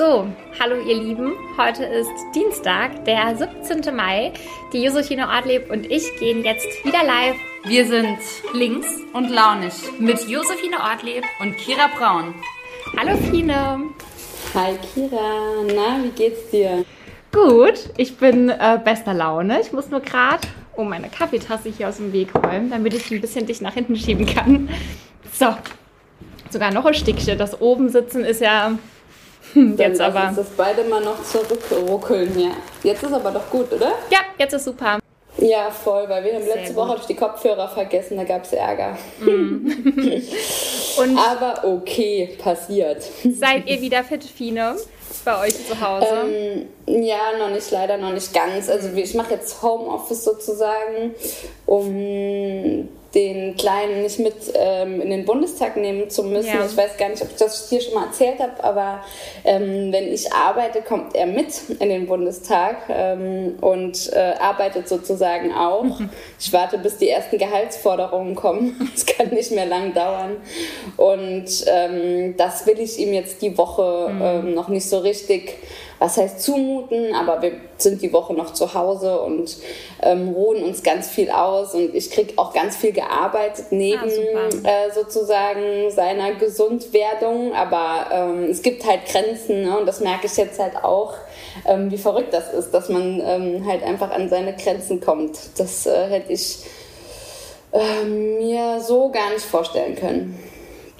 So, hallo ihr Lieben. Heute ist Dienstag, der 17. Mai. Die Josephine Ortlieb und ich gehen jetzt wieder live. Wir sind links und launig mit Josephine Ortlieb und Kira Braun. Hallo Fine. Hi Kira, na, wie geht's dir? Gut, ich bin äh, bester Laune. Ich muss nur gerade oh, meine Kaffeetasse hier aus dem Weg räumen, damit ich ein bisschen dich nach hinten schieben kann. So, sogar noch ein Stückchen. Das oben sitzen ist ja hm, jetzt aber. Uns das beide mal noch zurückruckeln hier. Jetzt ist aber doch gut, oder? Ja, jetzt ist super. Ja, voll, weil wir haben Sehr letzte gut. Woche ich die Kopfhörer vergessen, da gab es Ärger. Und Aber okay, passiert. seid ihr wieder fit, Fine, bei euch zu Hause? Ähm, ja, noch nicht, leider noch nicht ganz. Also ich mache jetzt Homeoffice sozusagen, um den Kleinen nicht mit ähm, in den Bundestag nehmen zu müssen. Ja. Ich weiß gar nicht, ob ich das hier schon mal erzählt habe, aber ähm, wenn ich arbeite, kommt er mit in den Bundestag ähm, und äh, arbeitet sozusagen auch. Ich warte, bis die ersten Gehaltsforderungen kommen. Es kann nicht mehr lang dauern. Und ähm, das will ich ihm jetzt die Woche ähm, noch nicht so richtig was heißt zumuten, aber wir sind die Woche noch zu Hause und ähm, ruhen uns ganz viel aus und ich kriege auch ganz viel gearbeitet neben Ah, äh, sozusagen seiner Gesundwerdung, aber ähm, es gibt halt Grenzen ne? und das merke ich jetzt halt auch, ähm, wie verrückt das ist, dass man ähm, halt einfach an seine Grenzen kommt. Das äh, hätte ich äh, mir so gar nicht vorstellen können.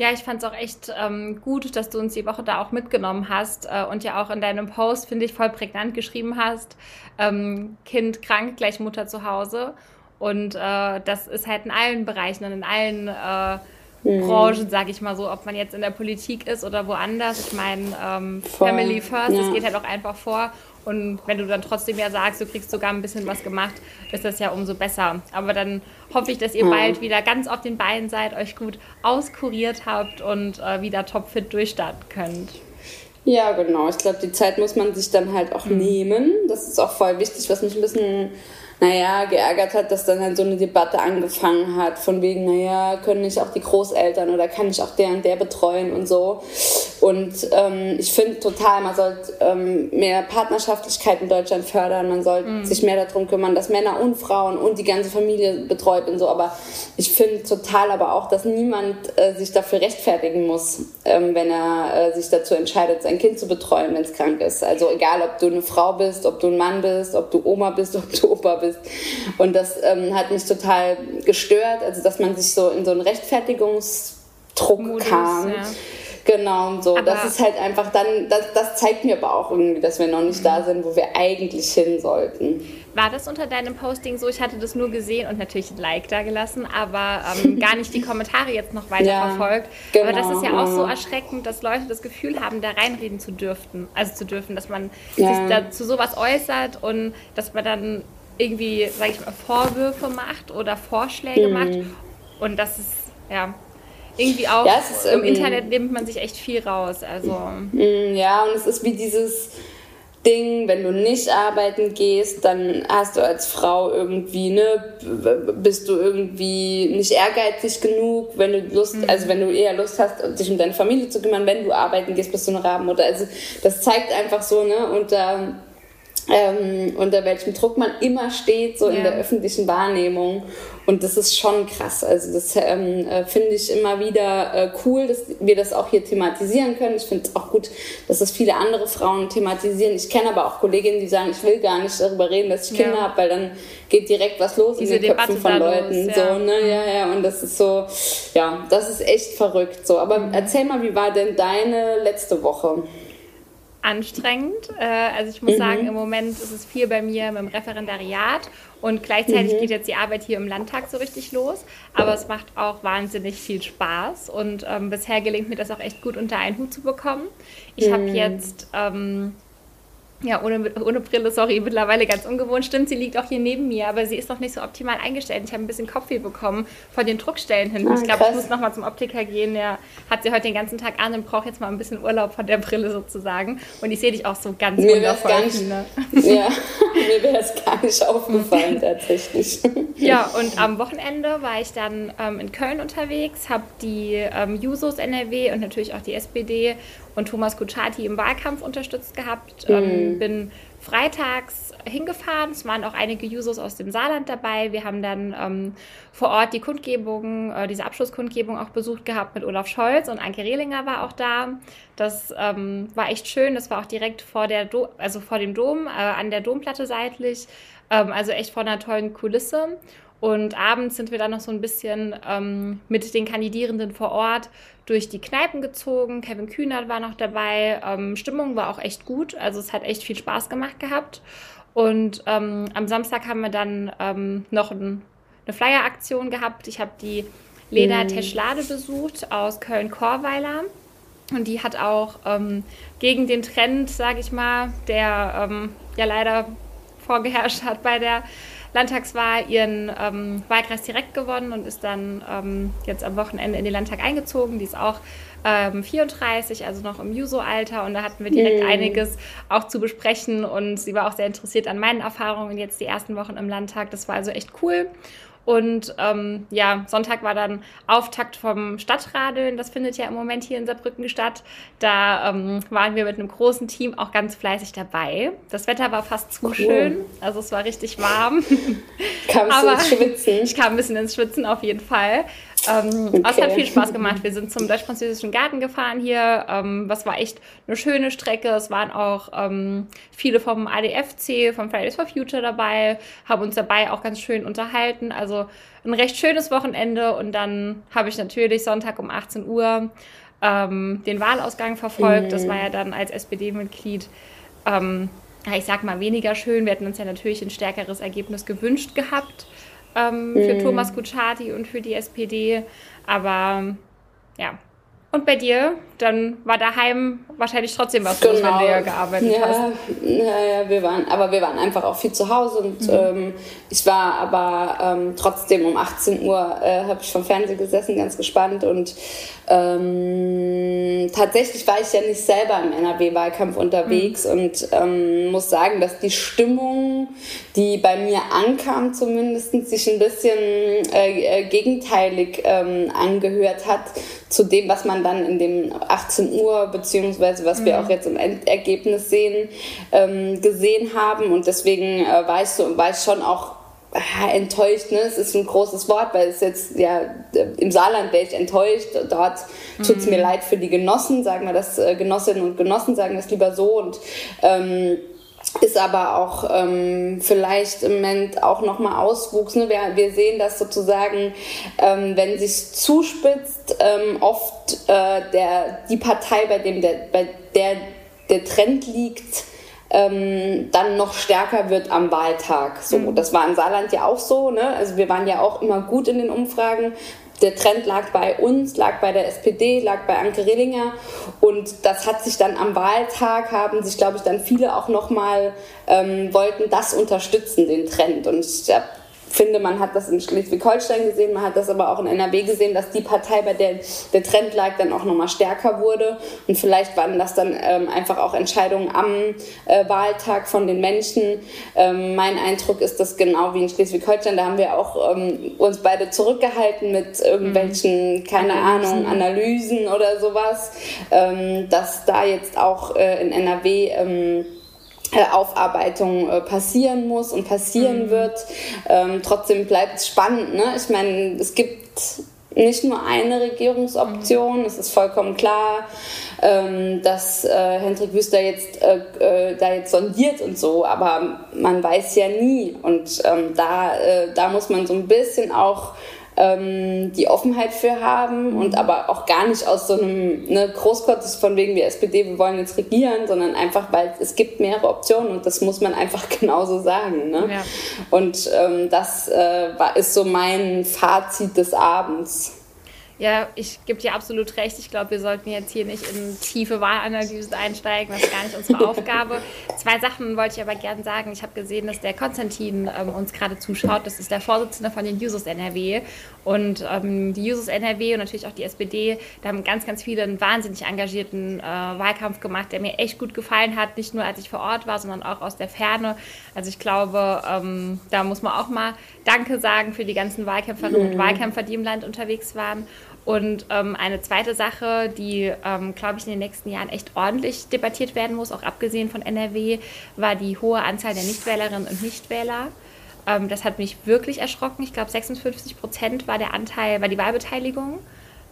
Ja, ich fand es auch echt ähm, gut, dass du uns die Woche da auch mitgenommen hast äh, und ja auch in deinem Post, finde ich, voll prägnant geschrieben hast, ähm, Kind krank, gleich Mutter zu Hause. Und äh, das ist halt in allen Bereichen und in allen äh, Branchen, sage ich mal so, ob man jetzt in der Politik ist oder woanders. Ich meine, ähm, Family First, das ja. geht halt auch einfach vor. Und wenn du dann trotzdem ja sagst, du kriegst sogar ein bisschen was gemacht, ist das ja umso besser. Aber dann hoffe ich, dass ihr Ja. bald wieder ganz auf den Beinen seid, euch gut auskuriert habt und äh, wieder topfit durchstarten könnt. Ja, genau. Ich glaube, die Zeit muss man sich dann halt auch nehmen. Das ist auch voll wichtig, was mich ein bisschen, naja, geärgert hat, dass dann halt so eine Debatte angefangen hat, von wegen, naja, können nicht auch die Großeltern oder kann ich auch der und der betreuen und so. Und ähm, ich finde total, man sollte ähm, mehr Partnerschaftlichkeit in Deutschland fördern, man sollte sich mehr darum kümmern, dass Männer und Frauen und die ganze Familie betreut und so. Aber ich finde total aber auch, dass niemand äh, sich dafür rechtfertigen muss, ähm, wenn er äh, sich dazu entscheidet, sein Kind zu betreuen, wenn es krank ist. Also egal, ob du eine Frau bist, ob du ein Mann bist, ob du Oma bist, ob du Opa bist. Und das ähm, hat mich total gestört, also dass man sich so in so einen Rechtfertigungsdruck Modus, kam. ja. Genau, so. Aber- das ist halt einfach dann, das, das zeigt mir aber auch irgendwie, dass wir noch nicht da sind, wo wir eigentlich hin sollten. War das unter deinem Posting so? Ich hatte das nur gesehen und natürlich ein Like da gelassen, aber ähm, gar nicht die Kommentare jetzt noch weiter Ja, verfolgt. genau, aber das ist ja auch so ja. erschreckend, dass Leute das Gefühl haben, da reinreden zu dürfen. Also zu dürfen, dass man Ja. sich da zu sowas äußert und dass man dann irgendwie, sage ich mal, Vorwürfe macht oder Vorschläge Mhm. macht. Und das ist, ja, irgendwie auch Ja, ist im irgendwie- Internet nimmt man sich echt viel raus. Also, Mm, Ja, und es ist wie dieses Ding, wenn du nicht arbeiten gehst, dann hast du als Frau irgendwie, ne, bist du irgendwie nicht ehrgeizig genug, wenn du Lust, also wenn du eher Lust hast, dich um deine Familie zu kümmern, wenn du arbeiten gehst, bist du eine Rabenmutter. Also das zeigt einfach so, ne, unter, ähm, unter welchem Druck man immer steht, so Ja. in der öffentlichen Wahrnehmung. Und das ist schon krass. Also das ähm, äh, finde ich immer wieder äh, cool, dass wir das auch hier thematisieren können. Ich finde es auch gut, dass das viele andere Frauen thematisieren. Ich kenne aber auch Kolleginnen, die sagen, ich will gar nicht darüber reden, dass ich Ja. Kinder habe, weil dann geht direkt was los Diese in den Köpfen Debatte von da Leuten. los, ja. So, ne? ja, ja. Und das ist so, ja, das ist echt verrückt. So, aber Mhm. erzähl mal, wie war denn deine letzte Woche? Anstrengend. Äh, also ich muss sagen, im Moment ist es viel bei mir mit dem Referendariat und gleichzeitig geht jetzt die Arbeit hier im Landtag so richtig los. Aber es macht auch wahnsinnig viel Spaß und ähm, bisher gelingt mir das auch echt gut unter einen Hut zu bekommen. Ich habe jetzt ähm, ja, ohne, ohne Brille, sorry, mittlerweile ganz ungewohnt. Stimmt, sie liegt auch hier neben mir, aber sie ist noch nicht so optimal eingestellt. Ich habe ein bisschen Kopfweh bekommen von den Druckstellen hinten. Ah, ich glaube, ich muss nochmal zum Optiker gehen. Der hat sie heute den ganzen Tag an und braucht jetzt mal ein bisschen Urlaub von der Brille sozusagen. Und ich sehe dich auch so ganz Mir wundervoll. gar nicht- Fine. Ja, mir wäre es gar nicht aufgefallen tatsächlich. Ja, und am Wochenende war ich dann ähm, in Köln unterwegs, habe die ähm, Jusos NRW und natürlich auch die SPD und Thomas Kutschaty im Wahlkampf unterstützt gehabt. Mhm. Ähm, bin freitags hingefahren. Es waren auch einige Jusos aus dem Saarland dabei. Wir haben dann ähm, vor Ort die Kundgebung, äh, diese Abschlusskundgebung auch besucht gehabt mit Olaf Scholz und Anke Rehlinger war auch da. Das ähm, war echt schön. Das war auch direkt vor der Do also vor dem Dom, äh, an der Domplatte seitlich. Ähm, also echt vor einer tollen Kulisse. Und abends sind wir dann noch so ein bisschen ähm, mit den Kandidierenden vor Ort durch die Kneipen gezogen. Kevin Kühnert war noch dabei. Ähm, Stimmung war auch echt gut. Also es hat echt viel Spaß gemacht gehabt. Und ähm, am Samstag haben wir dann ähm, noch ein, eine Flyer-Aktion gehabt. Ich habe die Lena mhm. Teschlade besucht aus Köln-Korweiler. Und die hat auch ähm, gegen den Trend, sage ich mal, der ähm, ja leider vorgeherrscht hat bei der Landtagswahl ihren ähm, Wahlkreis direkt gewonnen und ist dann ähm, jetzt am Wochenende in den Landtag eingezogen. Die ist auch ähm, 34, also noch im Juso-Alter und da hatten wir direkt mm. einiges auch zu besprechen und sie war auch sehr interessiert an meinen Erfahrungen jetzt die ersten Wochen im Landtag. Das war also echt cool. Und ähm, ja, Sonntag war dann Auftakt vom Stadtradeln. Das findet ja im Moment hier in Saarbrücken statt. Da ähm, waren wir mit einem großen Team auch ganz fleißig dabei. Das Wetter war fast zu cool. schön. Also es war richtig warm. Kamst du ins Schwitzen? Ich kam ein bisschen ins Schwitzen auf jeden Fall. Ähm, okay. Es hat viel Spaß gemacht. Wir sind zum Deutsch-Französischen Garten gefahren hier. Ähm, was war echt eine schöne Strecke. Es waren auch ähm, viele vom ADFC, vom Fridays for Future dabei, haben uns dabei auch ganz schön unterhalten. Also ein recht schönes Wochenende. Und dann habe ich natürlich Sonntag um 18 Uhr ähm, den Wahlausgang verfolgt. Mhm. Das war ja dann als SPD-Mitglied ähm, ich sag mal, weniger schön. Wir hätten uns ja natürlich ein stärkeres Ergebnis gewünscht gehabt ähm, für mhm. Thomas Kutschaty und für die SPD. Aber ja. Und bei dir? Dann war daheim wahrscheinlich trotzdem was genau. los, wenn du ja gearbeitet ja, hast. Ja, ja, wir waren, aber wir waren einfach auch viel zu Hause und mhm. ähm, ich war aber ähm, trotzdem um 18 Uhr äh, habe ich vom Fernsehen gesessen, ganz gespannt und ähm, tatsächlich war ich ja nicht selber im NRW-Wahlkampf unterwegs mhm. und ähm, muss sagen, dass die Stimmung, die bei mir ankam, zumindest sich ein bisschen äh, äh, gegenteilig ähm, angehört hat zu dem, was man dann in dem 18 Uhr beziehungsweise was mhm. wir auch jetzt im Endergebnis sehen ähm, gesehen haben und deswegen äh, war ich so war ich schon auch enttäuscht, ne? Es ist ein großes Wort, weil es jetzt, ja, im Saarland wäre ich enttäuscht, dort tut es mhm. mir leid für die Genossen, sagen wir das, äh, Genossinnen und Genossen sagen das lieber so und ähm, ist aber auch ähm, vielleicht im Moment auch nochmal Auswuchs. Ne? Wir, wir sehen das sozusagen, ähm, wenn sich zuspitzt, ähm, oft äh, der, die Partei, bei, dem der, bei der der Trend liegt, ähm, dann noch stärker wird am Wahltag. So, mhm. das war in Saarland ja auch so. Ne? Also wir waren ja auch immer gut in den Umfragen. Der Trend lag bei uns, lag bei der SPD, lag bei Anke Rehlinger und das hat sich dann am Wahltag haben sich, glaube ich, dann viele auch nochmal ähm, wollten das unterstützen, den Trend. Und ich habe finde, man hat das in Schleswig-Holstein gesehen, man hat das aber auch in NRW gesehen, dass die Partei, bei der der Trend lag, dann auch nochmal stärker wurde. Und vielleicht waren das dann ähm, einfach auch Entscheidungen am äh, Wahltag von den Menschen. Ähm, mein Eindruck ist, dass genau wie in Schleswig-Holstein, da haben wir auch ähm, uns beide zurückgehalten mit irgendwelchen, mhm. keine Analysen. Ahnung, Analysen oder sowas, ähm, dass da jetzt auch äh, in NRW ähm, äh, Aufarbeitung äh, passieren muss und passieren mhm. wird. Ähm, trotzdem bleibt es spannend. Ne? Ich meine, es gibt nicht nur eine Regierungsoption, mhm. es ist vollkommen klar, ähm, dass äh, Hendrik Wüster jetzt äh, äh, da jetzt sondiert und so, aber man weiß ja nie und ähm, da, äh, da muss man so ein bisschen auch ähm, die Offenheit für haben und aber auch gar nicht aus so einem ne, Großkottes von wegen wir SPD, wir wollen jetzt regieren, sondern einfach, weil es gibt mehrere Optionen und das muss man einfach genauso sagen. Ne? Ja. Und ähm, das äh, war, ist so mein Fazit des Abends. Ja, ich gebe dir absolut recht. Ich glaube, wir sollten jetzt hier nicht in tiefe Wahlanalysen einsteigen. Das ist gar nicht unsere Aufgabe. Zwei Sachen wollte ich aber gerne sagen. Ich habe gesehen, dass der Konstantin ähm, uns gerade zuschaut. Das ist der Vorsitzende von den Jusos NRW. Und ähm, die Jusos NRW und natürlich auch die SPD, da haben ganz, ganz viele einen wahnsinnig engagierten äh, Wahlkampf gemacht, der mir echt gut gefallen hat. Nicht nur, als ich vor Ort war, sondern auch aus der Ferne. Also ich glaube, ähm, da muss man auch mal Danke sagen für die ganzen Wahlkämpferinnen mhm. und Wahlkämpfer, die im Land unterwegs waren. Und ähm, eine zweite Sache, die, ähm, glaube ich, in den nächsten Jahren echt ordentlich debattiert werden muss, auch abgesehen von NRW, war die hohe Anzahl der Nichtwählerinnen und Nichtwähler. Ähm, das hat mich wirklich erschrocken. Ich glaube, 56 Prozent war der Anteil, war die Wahlbeteiligung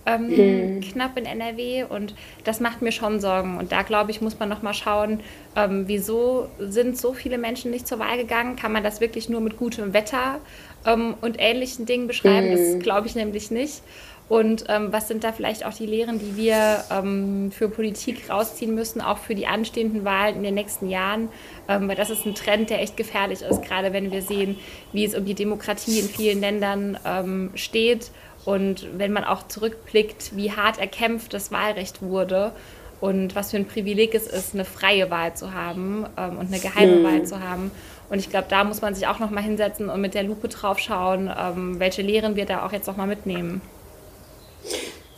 ähm, hm. knapp in NRW und das macht mir schon Sorgen. Und da glaube ich, muss man nochmal schauen, ähm, wieso sind so viele Menschen nicht zur Wahl gegangen? Kann man das wirklich nur mit gutem Wetter ähm, und ähnlichen Dingen beschreiben? Hm. Das glaube ich nämlich nicht. Und ähm, was sind da vielleicht auch die Lehren, die wir ähm, für Politik rausziehen müssen, auch für die anstehenden Wahlen in den nächsten Jahren? Ähm, weil das ist ein Trend, der echt gefährlich ist, gerade wenn wir sehen, wie es um die Demokratie in vielen Ländern ähm, steht und wenn man auch zurückblickt, wie hart erkämpft das Wahlrecht wurde und was für ein Privileg es ist, eine freie Wahl zu haben ähm, und eine geheime mhm. Wahl zu haben. Und ich glaube, da muss man sich auch noch mal hinsetzen und mit der Lupe drauf schauen, ähm, welche Lehren wir da auch jetzt noch mal mitnehmen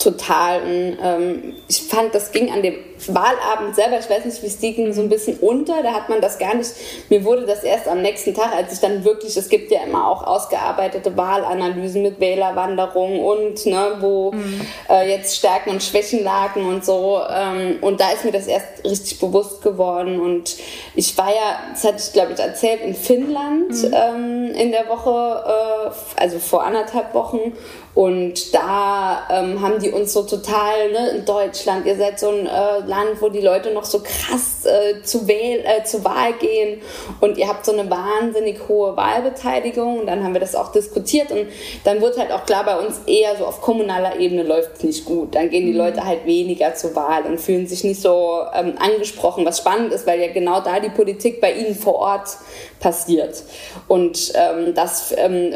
total. Ähm, ich fand, das ging an dem Wahlabend selber, ich weiß nicht, wie es ging, so ein bisschen unter. Da hat man das gar nicht, mir wurde das erst am nächsten Tag, als ich dann wirklich, es gibt ja immer auch ausgearbeitete Wahlanalysen mit Wählerwanderung und ne, wo mhm. äh, jetzt Stärken und Schwächen lagen und so. Ähm, und da ist mir das erst richtig bewusst geworden. Und ich war ja, das hatte ich glaube ich erzählt, in Finnland mhm. ähm, in der Woche, äh, also vor anderthalb Wochen. Und da ähm, haben die uns so total, ne, in Deutschland, ihr seid so ein äh, Land, wo die Leute noch so krass äh, zu, wähl, äh, zu Wahl gehen und ihr habt so eine wahnsinnig hohe Wahlbeteiligung. Und dann haben wir das auch diskutiert und dann wurde halt auch klar, bei uns eher so auf kommunaler Ebene läuft es nicht gut. Dann gehen die mhm. Leute halt weniger zur Wahl und fühlen sich nicht so ähm, angesprochen, was spannend ist, weil ja genau da die Politik bei ihnen vor Ort passiert. Und ähm, das ähm,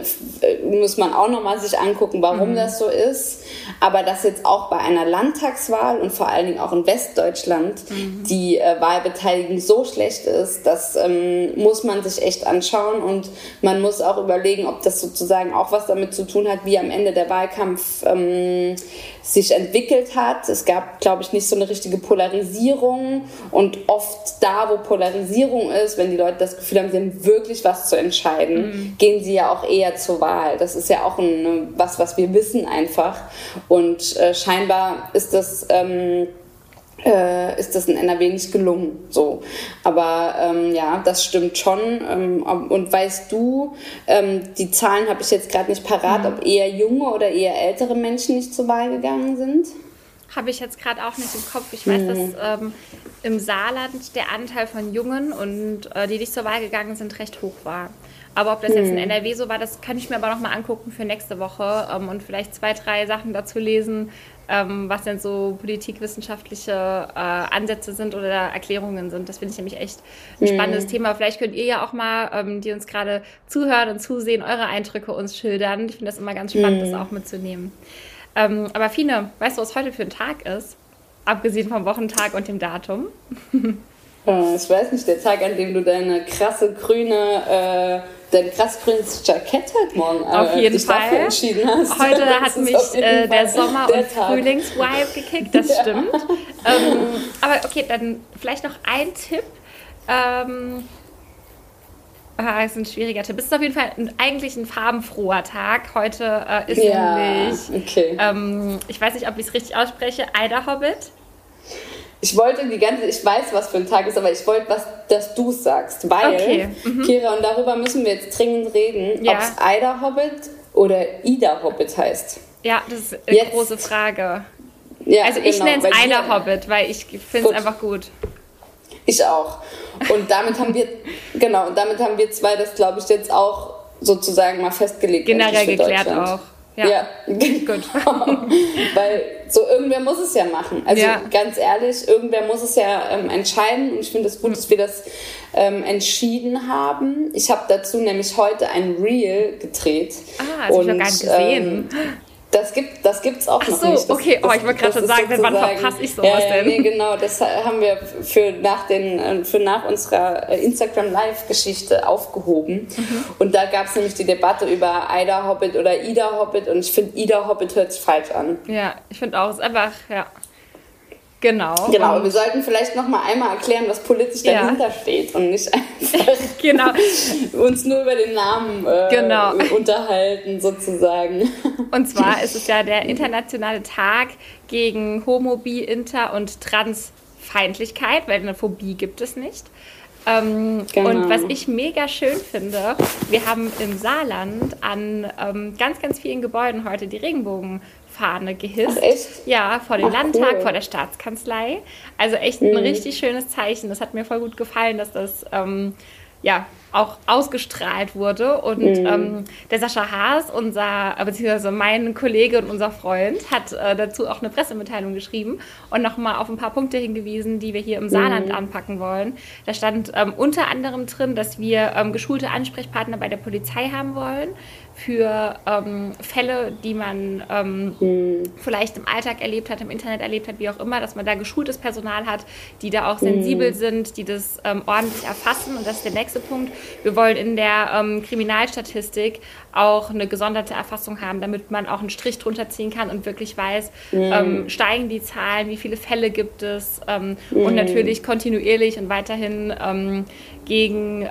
muss man auch nochmal sich angucken, warum mhm. das so ist. Aber dass jetzt auch bei einer Landtagswahl und vor allen Dingen auch in Westdeutschland mhm. die äh, Wahlbeteiligung so schlecht ist, das ähm, muss man sich echt anschauen und man muss auch überlegen, ob das sozusagen auch was damit zu tun hat, wie am Ende der Wahlkampf ähm, sich entwickelt hat. Es gab, glaube ich, nicht so eine richtige Polarisierung und oft da, wo Polarisierung ist, wenn die Leute das Gefühl haben, sie haben wirklich was zu entscheiden, mhm. gehen sie ja auch eher zur Wahl. Das ist ja auch ein, was, was wir wissen einfach und äh, scheinbar ist das ähm, äh, ist das in NRW nicht gelungen. So. Aber ähm, ja, das stimmt schon. Ähm, und weißt du, ähm, die Zahlen habe ich jetzt gerade nicht parat, mhm. ob eher junge oder eher ältere Menschen nicht zur Wahl gegangen sind? Habe ich jetzt gerade auch nicht im Kopf. Ich weiß, mhm. dass ähm, im Saarland der Anteil von Jungen und äh, die nicht zur Wahl gegangen sind, recht hoch war. Aber ob das jetzt in mhm. NRW so war, das kann ich mir aber noch mal angucken für nächste Woche ähm, und vielleicht zwei, drei Sachen dazu lesen, ähm, was denn so politikwissenschaftliche äh, Ansätze sind oder Erklärungen sind. Das finde ich nämlich echt ein mhm. spannendes Thema. Vielleicht könnt ihr ja auch mal, ähm, die uns gerade zuhören und zusehen, eure Eindrücke uns schildern. Ich finde das immer ganz spannend, mhm. das auch mitzunehmen. Ähm, aber Fine, weißt du, was heute für ein Tag ist? Abgesehen vom Wochentag und dem Datum. Äh, ich weiß nicht, der Tag, an dem du deine krasse grüne äh, dein krass grünes Jackett heute Morgen äh, Auf jeden Fall. entschieden hast. Heute hat mich äh, der Sommer- der und Frühlingsvibe gekickt, das ja. stimmt. Ähm, aber okay, dann vielleicht noch ein Tipp. Ähm, Ah, ist ein schwieriger Tipp. Es ist auf jeden Fall ein, eigentlich ein farbenfroher Tag. Heute äh, ist ja, nämlich, okay. ähm, ich weiß nicht, ob ich es richtig ausspreche, Ida Hobbit ich wollte die ganze, ich weiß, was für ein Tag ist, aber ich wollte, was, dass du sagst, weil, okay. mhm. Kira, und darüber müssen wir jetzt dringend reden, ja. ob es Ida Hobbit oder Ida Hobbit heißt. Ja, das ist eine jetzt. große Frage. Ja, also ich genau, nenne es Ida Hobbit, weil ich finde es einfach gut. Ich auch. Und damit haben wir, genau, und damit haben wir zwei das, glaube ich, jetzt auch sozusagen mal festgelegt. Generell geklärt auch. Ja, ja. gut. Weil so irgendwer muss es ja machen. Also ja. ganz ehrlich, irgendwer muss es ja ähm, entscheiden und ich finde es das gut, dass wir das ähm, entschieden haben. Ich habe dazu nämlich heute ein Reel gedreht. Ah, das habe ich noch gar nicht gesehen. Ähm, das gibt das gibt's auch Ach noch so, nicht. Das, okay, oh, ich wollte gerade schon sagen, wann verpasse ich sowas ja, denn? Nee, genau, das haben wir für nach, den, äh, für nach unserer äh, Instagram Live-Geschichte aufgehoben. Mhm. Und da gab es nämlich die Debatte über Ida Hobbit oder Ida Hobbit und ich finde, Ida Hobbit hört sich falsch an. Ja, ich finde auch, es ist einfach, ja, Genau. Genau, wir sollten vielleicht noch mal einmal erklären, was politisch dahinter ja. steht und nicht einfach genau. uns nur über den Namen äh, genau. unterhalten, sozusagen. Und zwar ist es ja der internationale Tag gegen Homo, Bi, Inter und Transfeindlichkeit, weil eine Phobie gibt es nicht. Ähm, genau. Und was ich mega schön finde, wir haben im Saarland an ähm, ganz, ganz vielen Gebäuden heute die Regenbogenfahne gehisst. Ach, echt? Ja, vor dem Ach, Landtag, cool. vor der Staatskanzlei. Also echt ein mhm. richtig schönes Zeichen. Das hat mir voll gut gefallen, dass das ähm, ja, auch ausgestrahlt wurde. Und mhm. ähm, der Sascha Haas, unser, beziehungsweise mein Kollege und unser Freund, hat äh, dazu auch eine Pressemitteilung geschrieben und nochmal auf ein paar Punkte hingewiesen, die wir hier im Saarland mhm. anpacken wollen. Da stand ähm, unter anderem drin, dass wir ähm, geschulte Ansprechpartner bei der Polizei haben wollen für ähm, Fälle, die man ähm, mhm. vielleicht im Alltag erlebt hat, im Internet erlebt hat, wie auch immer, dass man da geschultes Personal hat, die da auch sensibel mhm. sind, die das ähm, ordentlich erfassen. Und das ist der nächste Punkt. Wir wollen in der ähm, Kriminalstatistik auch eine gesonderte Erfassung haben, damit man auch einen Strich drunter ziehen kann und wirklich weiß, mhm. Ähm, steigen die Zahlen, wie viele Fälle gibt es und mhm. natürlich kontinuierlich und weiterhin gegen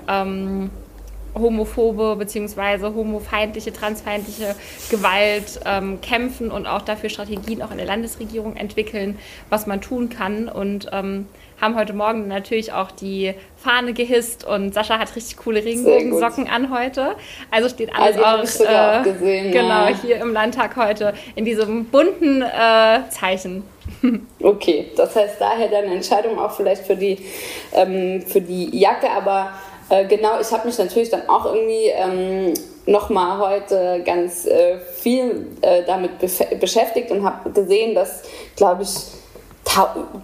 homophobe bzw. homofeindliche, transfeindliche Gewalt ähm, kämpfen und auch dafür Strategien auch in der Landesregierung entwickeln, was man tun kann. Und ähm, haben heute Morgen natürlich auch die Fahne gehisst und Sascha hat richtig coole Regenbogensocken an heute. Also steht alles also, auch, äh, auch gesehen, genau ja. hier im Landtag heute in diesem bunten äh, Zeichen. Okay, das heißt daher deine Entscheidung auch vielleicht für die, ähm, für die Jacke, aber äh, genau, ich habe mich natürlich dann auch irgendwie ähm, nochmal heute ganz äh, viel äh, damit beschäftigt und habe gesehen, dass, glaube ich,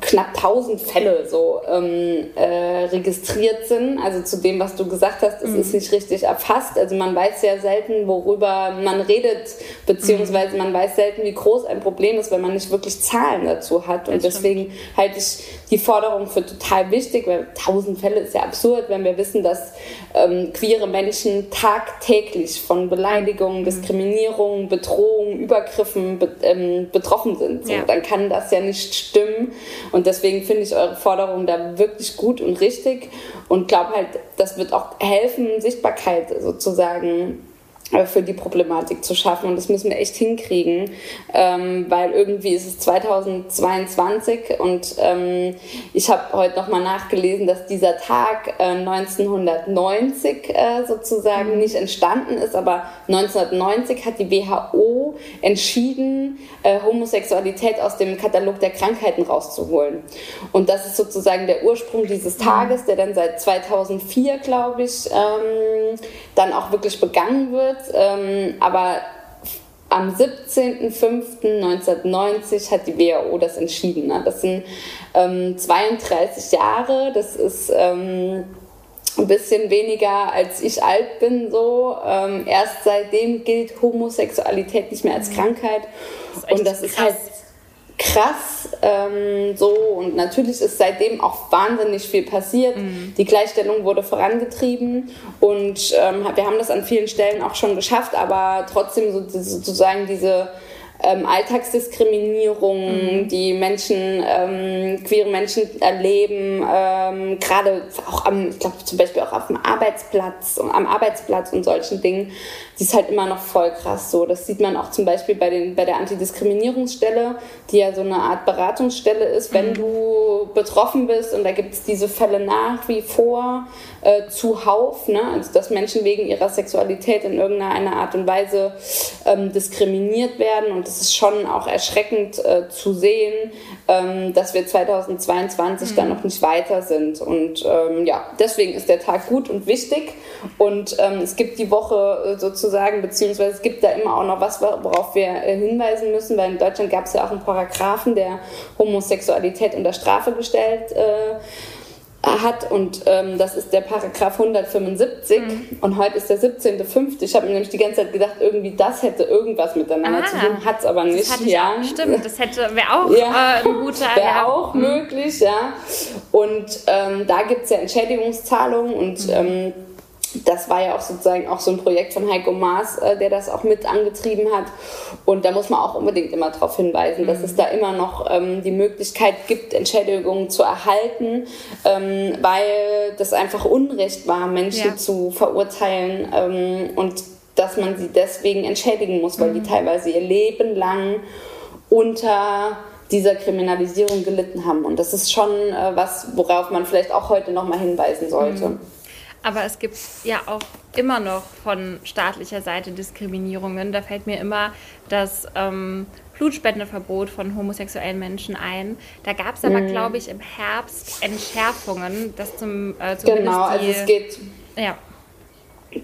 knapp 1000 Fälle so ähm, äh, registriert sind. Also zu dem, was du gesagt hast, es mhm. ist nicht richtig erfasst. Also man weiß ja selten, worüber man redet, beziehungsweise mhm. man weiß selten, wie groß ein Problem ist, wenn man nicht wirklich Zahlen dazu hat. Und deswegen halte ich die Forderung für total wichtig, weil 1000 Fälle ist ja absurd, wenn wir wissen, dass ähm, queere Menschen tagtäglich von Beleidigungen, mhm. Diskriminierung, Bedrohung, Übergriffen be ähm, betroffen sind. So, ja. Dann kann das ja nicht stimmen Stimmen. Und deswegen finde ich eure Forderung da wirklich gut und richtig und glaube halt, das wird auch helfen, Sichtbarkeit sozusagen für die Problematik zu schaffen. Und das müssen wir echt hinkriegen, ähm, weil irgendwie ist es 2022 und ähm, ich habe heute nochmal nachgelesen, dass dieser Tag äh, 1990 äh, sozusagen mhm. nicht entstanden ist, aber 1990 hat die WHO entschieden, äh, Homosexualität aus dem Katalog der Krankheiten rauszuholen. Und das ist sozusagen der Ursprung dieses mhm. Tages, der dann seit 2004, glaube ich, ähm, dann auch wirklich begangen wird ähm, aber am 17.05.1990 hat die WHO das entschieden. Ne? Das sind ähm, 32 Jahre, das ist ähm, ein bisschen weniger als ich alt bin so. Ähm, erst seitdem gilt Homosexualität nicht mehr als mhm. Krankheit. Das und das ist halt krass ähm, so und natürlich ist seitdem auch wahnsinnig viel passiert. Mhm. Die Gleichstellung wurde vorangetrieben und ähm, wir haben das an vielen Stellen auch schon geschafft, aber trotzdem so, sozusagen diese ähm, Alltagsdiskriminierung, mhm. die Menschen, ähm, queere Menschen erleben, ähm, gerade auch am, ich glaube zum Beispiel auch auf dem Arbeitsplatz, am Arbeitsplatz und solchen Dingen, die ist halt immer noch voll krass so. Das sieht man auch zum Beispiel bei, den, bei der Antidiskriminierungsstelle, die ja so eine Art Beratungsstelle ist, wenn mhm. du betroffen bist und da gibt es diese Fälle nach wie vor äh, zuhauf, ne? also dass Menschen wegen ihrer Sexualität in irgendeiner Art und Weise ähm, diskriminiert werden und es ist schon auch erschreckend äh, zu sehen, ähm, dass wir 2022 mhm. dann noch nicht weiter sind und ähm, ja, deswegen ist der Tag gut und wichtig und ähm, es gibt die Woche äh, sozusagen beziehungsweise es gibt da immer auch noch was, worauf wir äh, hinweisen müssen, weil in Deutschland gab es ja auch einen Paragraphen, der Homosexualität unter Strafe gestellt äh, hat und ähm, das ist der Paragraph 175 mhm. und heute ist der 17.05. Ich habe mir nämlich die ganze Zeit gedacht, irgendwie das hätte irgendwas miteinander ah, zu tun, hat es aber nicht. Das ja. Auch, stimmt, das hätte wäre auch ja, äh, ein guter Wäre ja. auch mhm. möglich, ja. Und ähm, da gibt es ja Entschädigungszahlungen und mhm. ähm, das war ja auch sozusagen auch so ein Projekt von Heiko Maas, äh, der das auch mit angetrieben hat. Und da muss man auch unbedingt immer darauf hinweisen, mhm. dass es da immer noch ähm, die Möglichkeit gibt, Entschädigungen zu erhalten, ähm, weil das einfach Unrecht war, Menschen ja. zu verurteilen ähm, und dass man sie deswegen entschädigen muss, weil mhm. die teilweise ihr Leben lang unter dieser Kriminalisierung gelitten haben. Und das ist schon äh, was, worauf man vielleicht auch heute nochmal hinweisen sollte. Mhm. Aber es gibt ja auch immer noch von staatlicher Seite Diskriminierungen. Da fällt mir immer das ähm, Blutspendeverbot von homosexuellen Menschen ein. Da gab es aber, mhm. glaube ich, im Herbst Entschärfungen, dass zum äh, Genau, also es geht. Ja.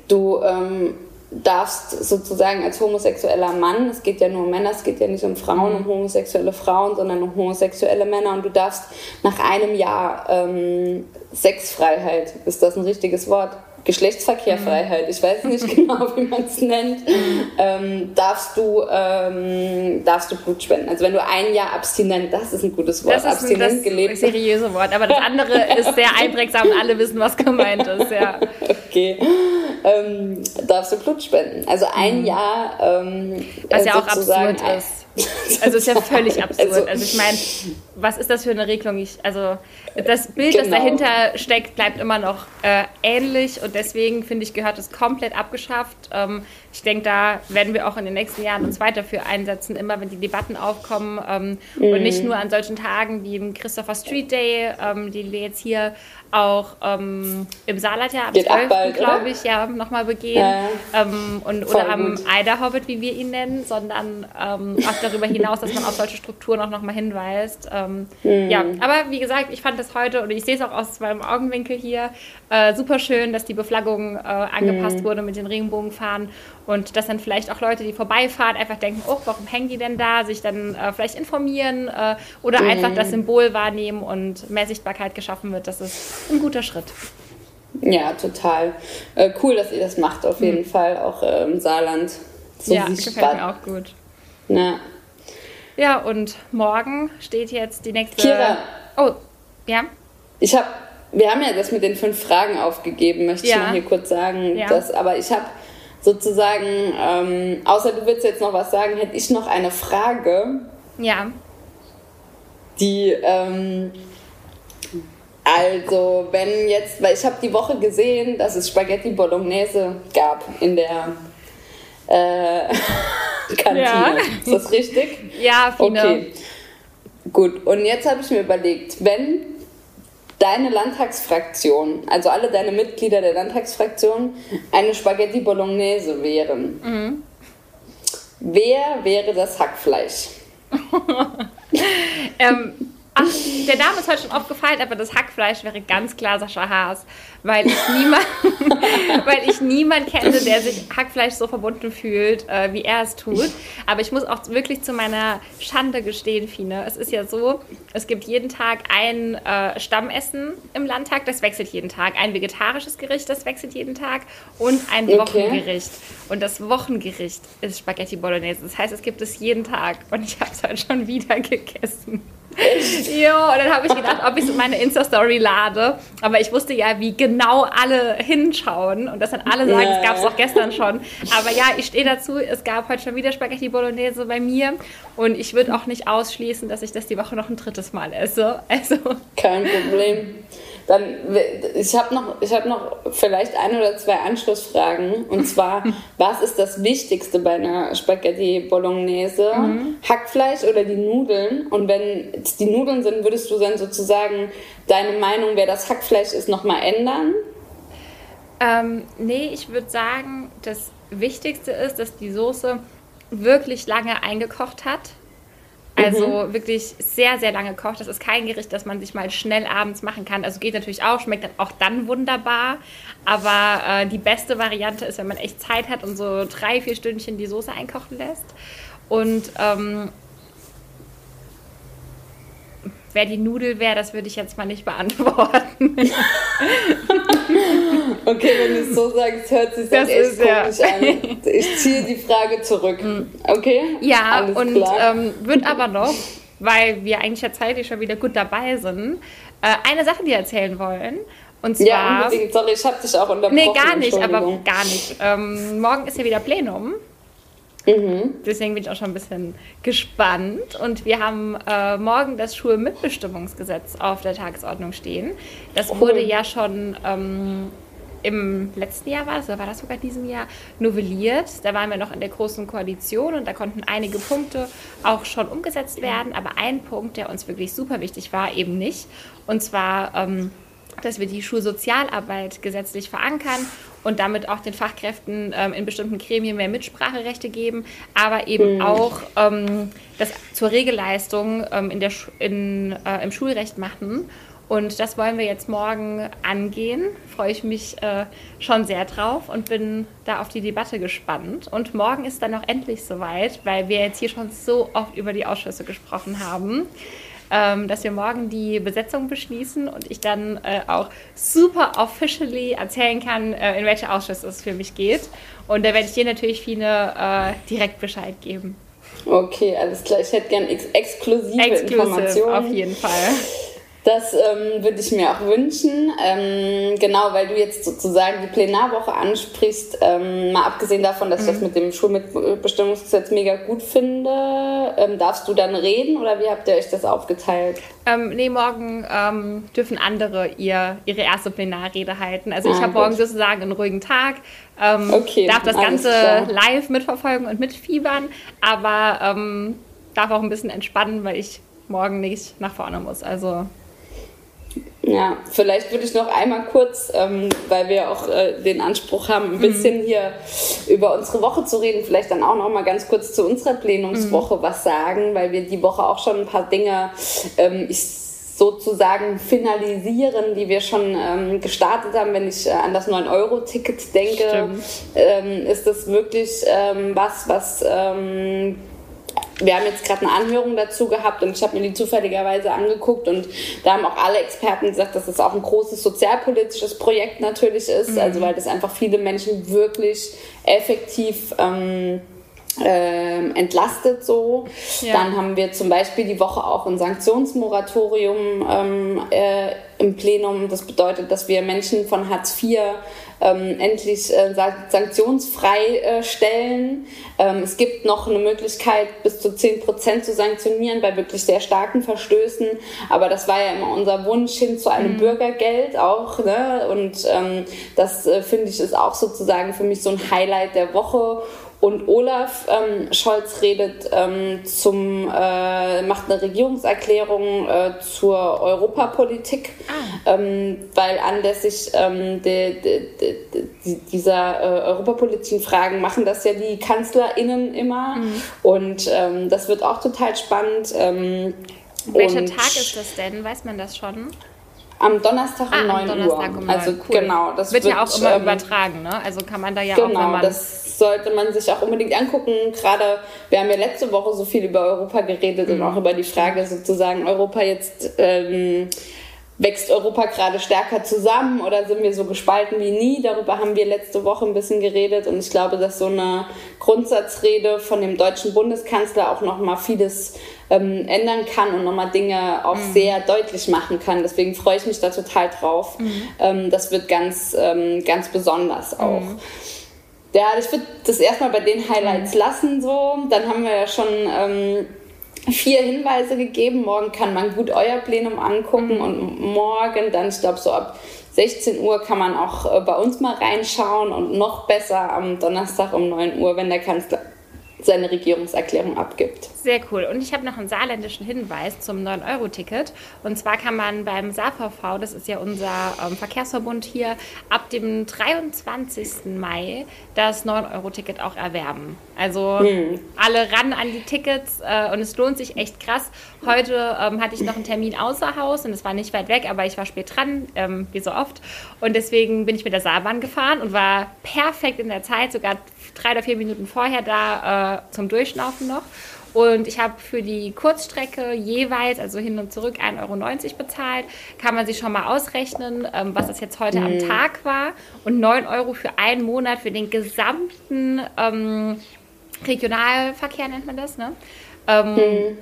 Du ähm, darfst sozusagen als homosexueller Mann, es geht ja nur um Männer, es geht ja nicht um Frauen, um homosexuelle Frauen, sondern um homosexuelle Männer und du darfst nach einem Jahr ähm, Sexfreiheit, ist das ein richtiges Wort? Geschlechtsverkehrfreiheit, ich weiß nicht genau, wie man es nennt, ähm, darfst, du, ähm, darfst du Blut spenden. Also wenn du ein Jahr abstinent, das ist ein gutes Wort, das ist abstinent ein, das gelebt. seriöse Wort, aber das andere ist sehr einprägsam und alle wissen, was gemeint ist, ja. Okay, ähm, darfst du Blut spenden. Also ein mhm. Jahr ähm, Was ja auch absurd ist. Also ist ja völlig absurd. Also, also ich meine, was ist das für eine Regelung? Ich, also das Bild, genau. das dahinter steckt, bleibt immer noch äh, ähnlich und deswegen finde ich, gehört es komplett abgeschafft. Ähm, ich denke, da werden wir auch in den nächsten Jahren uns weiter für einsetzen, immer wenn die Debatten aufkommen ähm, mhm. und nicht nur an solchen Tagen wie im Christopher Street Day, ähm, den wir jetzt hier auch ähm, im Saarland ja am 12. glaube ich, ja, nochmal begehen. Ja, ähm, und, oder am Eiderhobbit, wie wir ihn nennen, sondern ähm, auch darüber hinaus, dass man auf solche Strukturen auch nochmal hinweist. Ähm, mhm. Ja, aber wie gesagt, ich fand das heute, und ich sehe es auch aus meinem Augenwinkel hier, äh, super schön, dass die Beflaggung äh, angepasst mhm. wurde mit den Regenbogenfahnen und dass dann vielleicht auch Leute, die vorbeifahren, einfach denken, oh, warum hängen die denn da, sich dann äh, vielleicht informieren äh, oder mhm. einfach das Symbol wahrnehmen und mehr Sichtbarkeit geschaffen wird. Das ist ein guter Schritt. Ja, total. Äh, cool, dass ihr das macht, auf jeden mhm. Fall, auch äh, im Saarland. So ja, gefällt mir auch gut. Ja. Ja, und morgen steht jetzt die nächste. Kira. Oh, ja. Ich habe, wir haben ja das mit den fünf Fragen aufgegeben, möchte ja. ich noch hier kurz sagen. Ja. Dass, aber ich habe sozusagen, ähm, außer du willst jetzt noch was sagen, hätte ich noch eine Frage. Ja. Die, ähm, also, wenn jetzt, weil ich habe die Woche gesehen, dass es Spaghetti Bolognese gab in der äh, Kantine. Ja. Ist das richtig? Ja, Fine. Okay. Gut, und jetzt habe ich mir überlegt, wenn deine Landtagsfraktion, also alle deine Mitglieder der Landtagsfraktion, eine Spaghetti Bolognese wären, mhm. wer wäre das Hackfleisch? ähm, Ach, der Name ist heute schon aufgefallen, aber das Hackfleisch wäre ganz klar Sascha Haas, weil ich niemand, weil ich niemand kenne, der sich Hackfleisch so verbunden fühlt, äh, wie er es tut. Aber ich muss auch wirklich zu meiner Schande gestehen, Fine. Es ist ja so, es gibt jeden Tag ein äh, Stammessen im Landtag, das wechselt jeden Tag. Ein vegetarisches Gericht, das wechselt jeden Tag und ein okay. Wochengericht. Und das Wochengericht ist Spaghetti Bolognese. Das heißt, es gibt es jeden Tag und ich habe es heute schon wieder gegessen. Jo, und dann habe ich gedacht, ob ich so meine Insta-Story lade. Aber ich wusste ja, wie genau alle hinschauen und dass dann alle sagen, es gab es auch gestern schon. Aber ja, ich stehe dazu, es gab heute schon wieder Spaghetti Bolognese bei mir und ich würde auch nicht ausschließen, dass ich das die Woche noch ein drittes Mal esse. Also. Kein Problem. Dann, ich habe noch, hab noch vielleicht ein oder zwei Anschlussfragen. Und zwar, was ist das Wichtigste bei einer Spaghetti Bolognese? Mhm. Hackfleisch oder die Nudeln? Und wenn es die Nudeln sind, würdest du dann sozusagen deine Meinung, wer das Hackfleisch ist, nochmal ändern? Ähm, nee, ich würde sagen, das Wichtigste ist, dass die Soße wirklich lange eingekocht hat also mhm. wirklich sehr, sehr lange kocht. Das ist kein Gericht, das man sich mal schnell abends machen kann. Also geht natürlich auch, schmeckt dann auch dann wunderbar. Aber äh, die beste Variante ist, wenn man echt Zeit hat und so drei, vier Stündchen die Soße einkochen lässt. Und ähm, wer die Nudel wäre, das würde ich jetzt mal nicht beantworten. okay, wenn du es so sagst, hört sich das, das echt komisch ja. an. Ich ziehe die Frage zurück. Mhm. Okay? Ja, Alles und ähm, wird aber noch, weil wir eigentlich ja zeitlich schon wieder gut dabei sind, äh, eine Sache dir erzählen wollen. Und zwar, ja, unbedingt. Sorry, ich habe dich auch unterbrochen. Nee, gar nicht, aber gar nicht. Ähm, morgen ist ja wieder Plenum. Mhm. Deswegen bin ich auch schon ein bisschen gespannt. Und wir haben äh, morgen das Schulmitbestimmungsgesetz auf der Tagesordnung stehen. Das wurde ja schon ähm, im letzten Jahr war das, oder war das sogar diesem Jahr, novelliert. Da waren wir noch in der großen Koalition und da konnten einige Punkte auch schon umgesetzt werden. Aber ein Punkt, der uns wirklich super wichtig war, eben nicht. Und zwar, ähm, dass wir die Schulsozialarbeit gesetzlich verankern und damit auch den Fachkräften ähm, in bestimmten Gremien mehr Mitspracherechte geben, aber eben mhm. auch ähm, das zur Regelleistung ähm, in der, in, äh, im Schulrecht machen. Und das wollen wir jetzt morgen angehen. Freue ich mich äh, schon sehr drauf und bin da auf die Debatte gespannt. Und morgen ist dann auch endlich soweit, weil wir jetzt hier schon so oft über die Ausschüsse gesprochen haben, ähm, dass wir morgen die Besetzung beschließen und ich dann äh, auch super officially erzählen kann, äh, in welche Ausschüsse es für mich geht. Und da werde ich dir natürlich viele äh, direkt Bescheid geben. Okay, alles klar. Ich hätte gerne ex exklusive Exclusive, Informationen. Auf jeden Fall. Das ähm, würde ich mir auch wünschen. Ähm, genau, weil du jetzt sozusagen die Plenarwoche ansprichst. Ähm, mal abgesehen davon, dass mhm. ich das mhm. mit dem Schulmitbestimmungsgesetz mega gut finde, ähm, darfst du dann reden oder wie habt ihr euch das aufgeteilt? Ähm, nee, morgen ähm, dürfen andere ihr, ihre erste Plenarrede halten. Also ich ah, habe morgen sozusagen einen ruhigen Tag. Ähm, okay, darf das Ganze klar. live mitverfolgen und mitfiebern, aber darf auch ein bisschen entspannen, weil ich morgen nicht nach vorne muss. Also ja, vielleicht würde ich noch einmal kurz, ähm, weil wir auch äh, den Anspruch haben, ein bisschen mhm. hier über unsere Woche zu reden, vielleicht dann auch noch mal ganz kurz zu unserer Plenumswoche mhm. was sagen, weil wir die Woche auch schon ein paar Dinge, ähm, ich sozusagen finalisieren, die wir schon ähm, gestartet haben. Wenn ich äh, an das 9-Euro-Ticket denke, ähm, ist das wirklich ähm, was, was ähm, wir haben jetzt gerade eine Anhörung dazu gehabt und ich habe mir die zufälligerweise angeguckt und da haben auch alle Experten gesagt, dass es auch ein großes sozialpolitisches Projekt natürlich ist, mhm. also weil das einfach viele Menschen wirklich effektiv ähm, äh, entlastet so. Ja. Dann haben wir zum Beispiel die Woche auch ein Sanktionsmoratorium ähm, äh, im Plenum. Das bedeutet, dass wir Menschen von Hartz IV ähm, endlich äh, sanktionsfrei äh, stellen. Ähm, es gibt noch eine Möglichkeit, bis zu 10 Prozent zu sanktionieren bei wirklich sehr starken Verstößen. Aber das war ja immer unser Wunsch hin zu einem mhm. Bürgergeld auch. Ne? Und ähm, das äh, finde ich ist auch sozusagen für mich so ein Highlight der Woche. Und Olaf ähm, Scholz redet ähm, zum, äh, macht eine Regierungserklärung äh, zur Europapolitik, ah. ähm, weil anlässlich ähm, de, de, de, dieser äh, europapolitischen Fragen machen das ja die KanzlerInnen immer. Mhm. Und ähm, das wird auch total spannend. Ähm, Welcher Tag ist das denn? Weiß man das schon? Am Donnerstag um ah, 9 Donnerstag Uhr. Um 9. Also cool. genau, das wird, wird ja auch immer übertragen, ne? Also kann man da ja genau, auch, wenn man das sollte man sich auch unbedingt angucken. Gerade, wir haben ja letzte Woche so viel über Europa geredet mhm. und auch über die Frage sozusagen, Europa jetzt, ähm, wächst Europa gerade stärker zusammen oder sind wir so gespalten wie nie? Darüber haben wir letzte Woche ein bisschen geredet und ich glaube, dass so eine Grundsatzrede von dem deutschen Bundeskanzler auch nochmal vieles ähm, ändern kann und nochmal Dinge auch mhm. sehr deutlich machen kann. Deswegen freue ich mich da total drauf. Mhm. Ähm, das wird ganz, ähm, ganz besonders auch. Mhm. Ja, ich würde das erstmal bei den Highlights lassen. So. Dann haben wir ja schon ähm, vier Hinweise gegeben. Morgen kann man gut euer Plenum angucken und morgen dann, ich glaube, so ab 16 Uhr kann man auch äh, bei uns mal reinschauen und noch besser am Donnerstag um 9 Uhr, wenn der Kanzler seine Regierungserklärung abgibt. Sehr cool. Und ich habe noch einen saarländischen Hinweis zum 9-Euro-Ticket. Und zwar kann man beim SaVV, das ist ja unser ähm, Verkehrsverbund hier, ab dem 23. Mai das 9-Euro-Ticket auch erwerben. Also hm. alle ran an die Tickets äh, und es lohnt sich echt krass. Heute ähm, hatte ich noch einen Termin außer Haus und es war nicht weit weg, aber ich war spät dran, ähm, wie so oft. Und deswegen bin ich mit der Saarbahn gefahren und war perfekt in der Zeit, sogar drei oder vier Minuten vorher da äh, zum Durchschnaufen noch. Und ich habe für die Kurzstrecke jeweils, also hin und zurück, 1,90 Euro bezahlt. Kann man sich schon mal ausrechnen, ähm, was das jetzt heute mhm. am Tag war. Und 9 Euro für einen Monat für den gesamten ähm, Regionalverkehr nennt man das, ne? Ähm, mhm.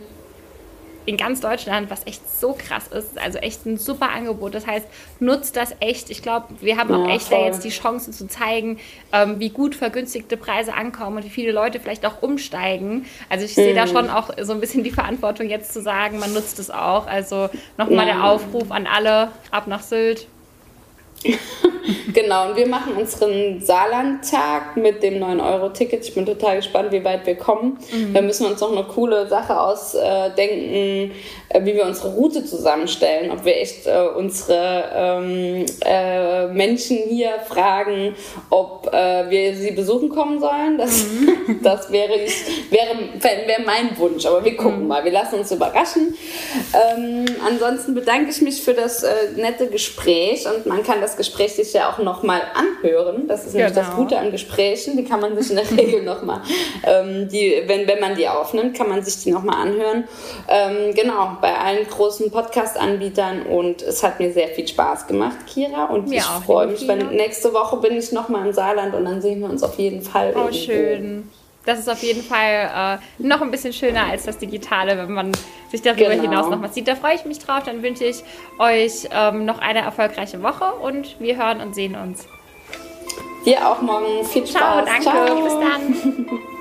In ganz Deutschland, was echt so krass ist. Also echt ein super Angebot. Das heißt, nutzt das echt. Ich glaube, wir haben auch echt voll. da jetzt die Chance zu zeigen, ähm, wie gut vergünstigte Preise ankommen und wie viele Leute vielleicht auch umsteigen. Also ich sehe da mhm. schon auch so ein bisschen die Verantwortung jetzt zu sagen, man nutzt es auch. Also nochmal der Aufruf an alle, ab nach Sylt. genau, und wir machen unseren Saarlandtag mit dem 9-Euro-Ticket. Ich bin total gespannt, wie weit wir kommen. Mhm. Da müssen wir uns noch eine coole Sache ausdenken, äh, wie wir unsere Route zusammenstellen. Ob wir echt äh, unsere ähm, äh, Menschen hier fragen, ob äh, wir sie besuchen kommen sollen. Das, mhm. das wäre, wäre, wäre mein Wunsch. Aber wir gucken mhm. mal. Wir lassen uns überraschen. Ähm, ansonsten bedanke ich mich für das äh, nette Gespräch und man kann das das Gespräch sich ja auch nochmal anhören. Das ist nämlich das genau. Gute an Gesprächen. Die kann man sich in der Regel nochmal, ähm, wenn, wenn man die aufnimmt, kann man sich die nochmal anhören. Ähm, genau, bei allen großen Podcast-Anbietern und es hat mir sehr viel Spaß gemacht, Kira. Und mir ich freue mich, wenn nächste Woche bin ich nochmal im Saarland und dann sehen wir uns auf jeden Fall. Oh, irgendwo. schön das ist auf jeden Fall äh, noch ein bisschen schöner als das Digitale, wenn man sich darüber genau. hinaus noch was sieht. Da freue ich mich drauf. Dann wünsche ich euch ähm, noch eine erfolgreiche Woche und wir hören und sehen uns. Dir auch morgen. Viel Spaß. Ciao, danke. Ciao. Bis dann.